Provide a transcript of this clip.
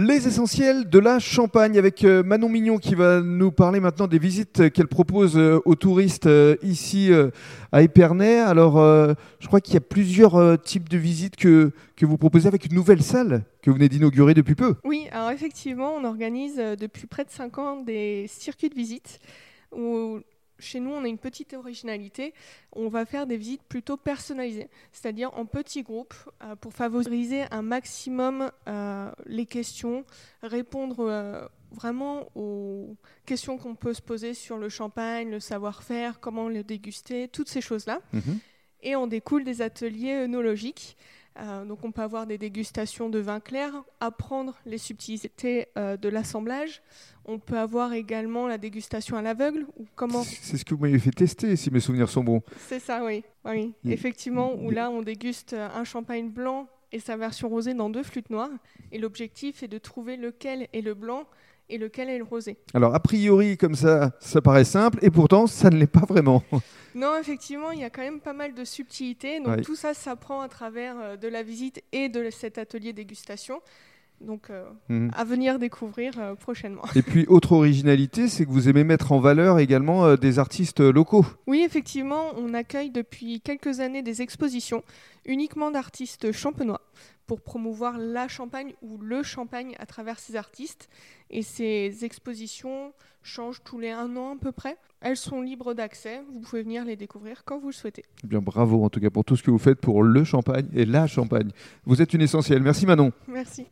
Les essentiels de la Champagne avec euh, Manon Mignon qui va nous parler maintenant des visites qu'elle propose euh, aux touristes euh, ici à Épernay. Alors, je crois qu'il y a plusieurs types de visites que, que vous proposez avec une nouvelle salle que vous venez d'inaugurer depuis peu. Oui, alors effectivement, on organise depuis près de 5 ans des circuits de visite où chez nous, on a une petite originalité. On va faire des visites plutôt personnalisées, c'est-à-dire en petits groupes, euh, pour favoriser un maximum euh, les questions, répondre euh, vraiment aux questions qu'on peut se poser sur le champagne, le savoir-faire, comment le déguster, toutes ces choses-là. Mhm. Et on découle des ateliers œnologiques euh, donc on peut avoir des dégustations de vin clair, apprendre les subtilités euh, de l'assemblage. On peut avoir également la dégustation à l'aveugle. comment C'est ce que vous m'avez fait tester, si mes souvenirs sont bons. C'est ça, oui. oui. Effectivement, où là on déguste un champagne blanc et sa version rosée dans deux flûtes noires. Et l'objectif est de trouver lequel est le blanc et lequel est le rosé. Alors a priori comme ça, ça paraît simple et pourtant ça ne l'est pas vraiment. Non, effectivement, il y a quand même pas mal de subtilités. Donc tout ça s'apprend à travers euh, de la visite et de cet atelier dégustation. Donc, euh, mhm. à venir découvrir euh, prochainement. Et puis, autre originalité, c'est que vous aimez mettre en valeur également des artistes locaux. Oui, effectivement, on accueille depuis quelques années des expositions uniquement d'artistes champenois pour promouvoir la Champagne ou le Champagne à travers ces artistes. Et ces expositions changent tous les un an à peu près. Elles sont libres d'accès, vous pouvez venir les découvrir quand vous le souhaitez. Eh bien, bravo en tout cas pour tout ce que vous faites pour le Champagne et la Champagne. Vous êtes une essentielle. Merci Manon. Merci.